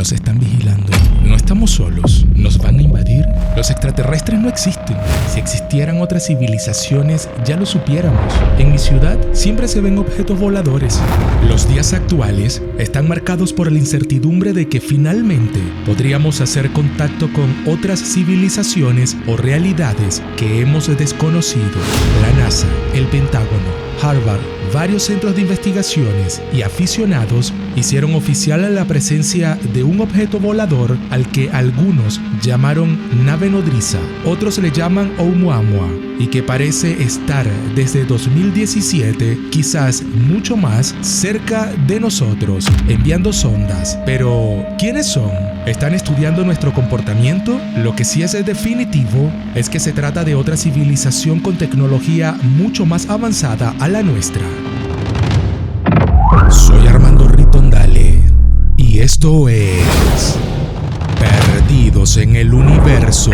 Nos están vigilando. No estamos solos. ¿Nos van a invadir? Los extraterrestres no existen. Si existieran otras civilizaciones, ya lo supiéramos. En mi ciudad siempre se ven objetos voladores. Los días actuales están marcados por la incertidumbre de que finalmente podríamos hacer contacto con otras civilizaciones o realidades que hemos desconocido. La NASA, el Pentágono, Harvard, varios centros de investigaciones y aficionados hicieron oficial la presencia de objeto volador al que algunos llamaron nave nodriza, otros le llaman Oumuamua, y que parece estar desde 2017, quizás mucho más, cerca de nosotros, enviando sondas. Pero, ¿quiénes son? ¿Están estudiando nuestro comportamiento? Lo que sí es definitivo es que se trata de otra civilización con tecnología mucho más avanzada a la nuestra. Soy esto es Perdidos en el Universo.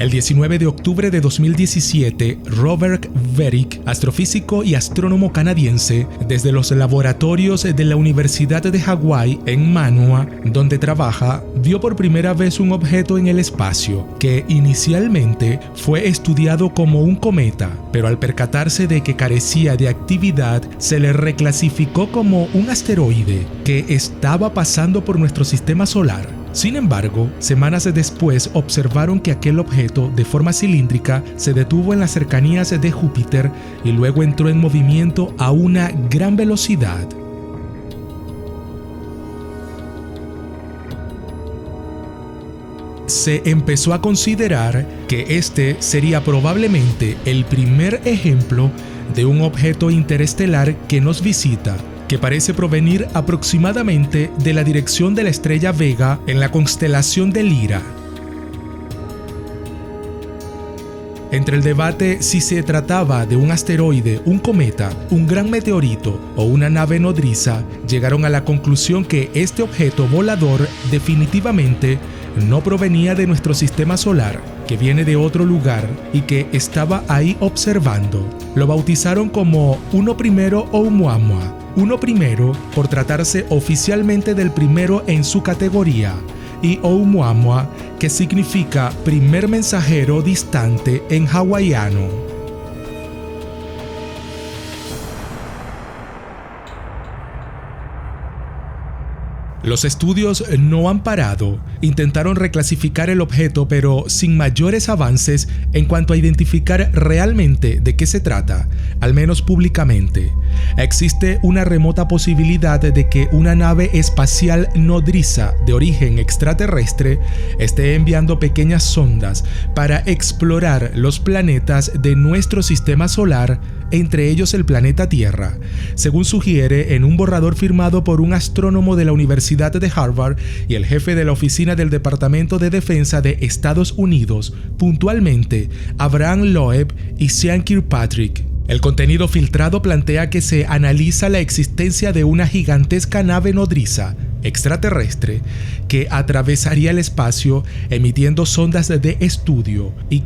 El 19 de octubre de 2017, Robert Verick, astrofísico y astrónomo canadiense, desde los laboratorios de la Universidad de Hawái en Manua, donde trabaja, vio por primera vez un objeto en el espacio que inicialmente fue estudiado como un cometa, pero al percatarse de que carecía de actividad, se le reclasificó como un asteroide que estaba pasando por nuestro sistema solar. Sin embargo, semanas después observaron que aquel objeto de forma cilíndrica se detuvo en las cercanías de Júpiter y luego entró en movimiento a una gran velocidad. Se empezó a considerar que este sería probablemente el primer ejemplo de un objeto interestelar que nos visita que parece provenir aproximadamente de la dirección de la estrella Vega en la constelación de Lira. Entre el debate si se trataba de un asteroide, un cometa, un gran meteorito o una nave nodriza, llegaron a la conclusión que este objeto volador definitivamente no provenía de nuestro sistema solar, que viene de otro lugar y que estaba ahí observando. Lo bautizaron como Uno Primero Oumuamua, uno primero por tratarse oficialmente del primero en su categoría, y Oumuamua, que significa primer mensajero distante en hawaiano. Los estudios no han parado. Intentaron reclasificar el objeto, pero sin mayores avances en cuanto a identificar realmente de qué se trata, al menos públicamente. Existe una remota posibilidad de que una nave espacial nodriza de origen extraterrestre esté enviando pequeñas sondas para explorar los planetas de nuestro sistema solar entre ellos el planeta Tierra, según sugiere en un borrador firmado por un astrónomo de la Universidad de Harvard y el jefe de la oficina del Departamento de Defensa de Estados Unidos, puntualmente Abraham Loeb y Sean Kirkpatrick. El contenido filtrado plantea que se analiza la existencia de una gigantesca nave nodriza extraterrestre que atravesaría el espacio emitiendo sondas de estudio y